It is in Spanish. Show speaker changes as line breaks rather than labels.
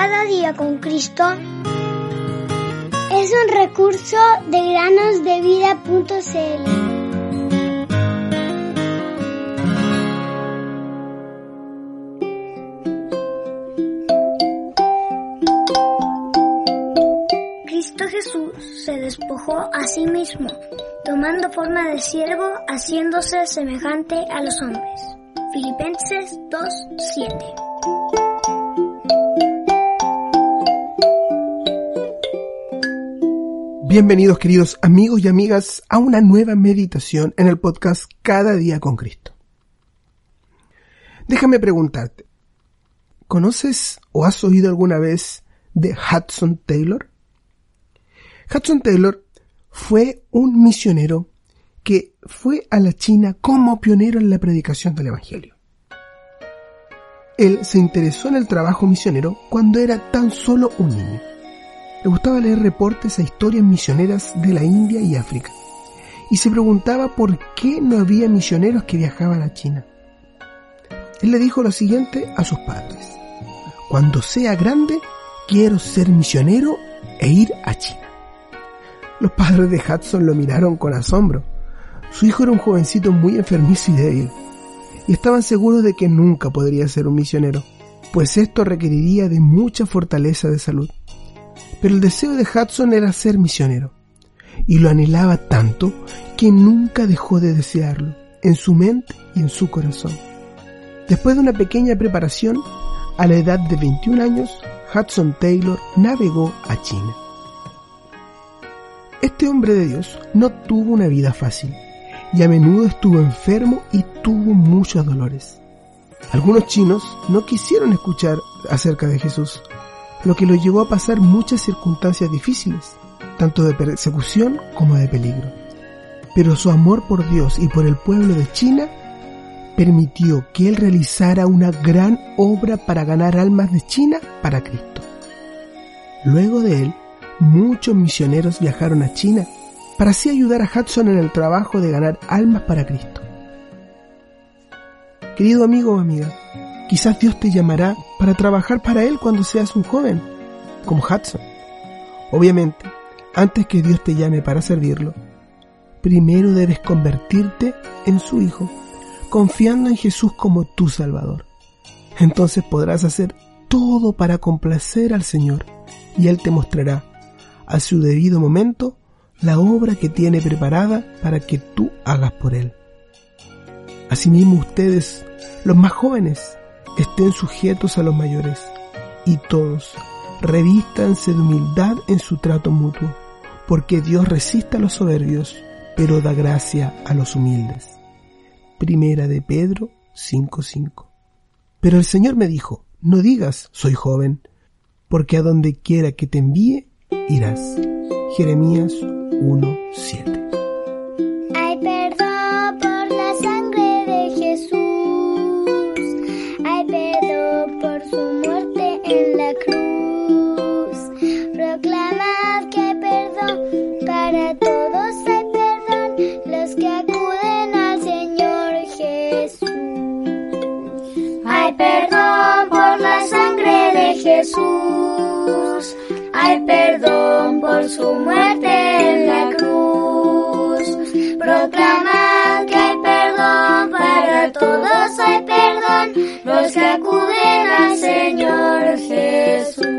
Cada día con Cristo es un recurso de granosdevida.cl. Cristo Jesús se despojó a sí mismo, tomando forma de siervo, haciéndose semejante a los hombres. Filipenses 2:7
Bienvenidos queridos amigos y amigas a una nueva meditación en el podcast Cada día con Cristo. Déjame preguntarte, ¿conoces o has oído alguna vez de Hudson Taylor? Hudson Taylor fue un misionero que fue a la China como pionero en la predicación del Evangelio. Él se interesó en el trabajo misionero cuando era tan solo un niño le gustaba leer reportes e historias misioneras de la India y África, y se preguntaba por qué no había misioneros que viajaban a China. Él le dijo lo siguiente a sus padres, cuando sea grande quiero ser misionero e ir a China. Los padres de Hudson lo miraron con asombro. Su hijo era un jovencito muy enfermizo y débil, y estaban seguros de que nunca podría ser un misionero, pues esto requeriría de mucha fortaleza de salud. Pero el deseo de Hudson era ser misionero, y lo anhelaba tanto que nunca dejó de desearlo, en su mente y en su corazón. Después de una pequeña preparación, a la edad de 21 años, Hudson Taylor navegó a China. Este hombre de Dios no tuvo una vida fácil y a menudo estuvo enfermo y tuvo muchos dolores. Algunos chinos no quisieron escuchar acerca de Jesús, lo que lo llevó a pasar muchas circunstancias difíciles, tanto de persecución como de peligro. Pero su amor por Dios y por el pueblo de China permitió que él realizara una gran obra para ganar almas de China para Cristo. Luego de él, muchos misioneros viajaron a China para así ayudar a Hudson en el trabajo de ganar almas para Cristo. Querido amigo o amiga, Quizás Dios te llamará para trabajar para Él cuando seas un joven, como Hudson. Obviamente, antes que Dios te llame para servirlo, primero debes convertirte en su Hijo, confiando en Jesús como tu Salvador. Entonces podrás hacer todo para complacer al Señor y Él te mostrará a su debido momento la obra que tiene preparada para que tú hagas por Él. Asimismo ustedes, los más jóvenes, estén sujetos a los mayores, y todos revístanse de humildad en su trato mutuo, porque Dios resiste a los soberbios, pero da gracia a los humildes. Primera de Pedro 5:5. Pero el Señor me dijo, no digas, soy joven, porque a donde quiera que te envíe, irás. Jeremías 1:7.
Para todos hay perdón, los que acuden al Señor Jesús. Hay perdón por la sangre de Jesús. Hay perdón por su muerte en la cruz. Proclamad que hay perdón, para todos hay perdón, los que acuden al Señor Jesús.